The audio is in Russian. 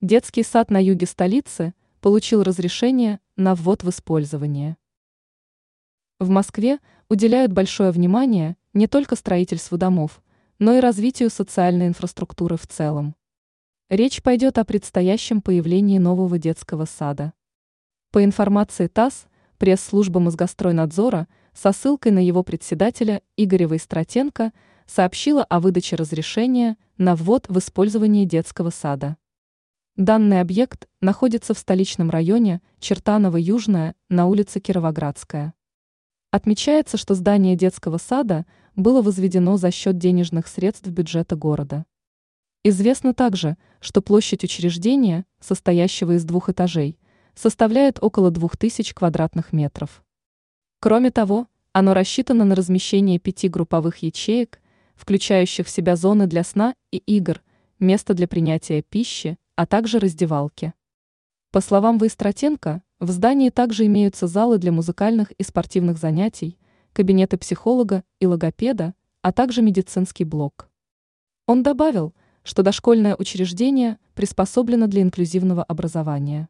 Детский сад на юге столицы получил разрешение на ввод в использование. В Москве уделяют большое внимание не только строительству домов, но и развитию социальной инфраструктуры в целом. Речь пойдет о предстоящем появлении нового детского сада. По информации ТАСС, пресс-служба Мозгостройнадзора со ссылкой на его председателя Игоря Войстратенко сообщила о выдаче разрешения на ввод в использование детского сада. Данный объект находится в столичном районе Чертаново-Южное на улице Кировоградская. Отмечается, что здание детского сада было возведено за счет денежных средств бюджета города. Известно также, что площадь учреждения, состоящего из двух этажей, составляет около 2000 квадратных метров. Кроме того, оно рассчитано на размещение пяти групповых ячеек, включающих в себя зоны для сна и игр, место для принятия пищи, а также раздевалки. По словам Выстратенко, в здании также имеются залы для музыкальных и спортивных занятий, кабинеты психолога и логопеда, а также медицинский блок. Он добавил, что дошкольное учреждение приспособлено для инклюзивного образования.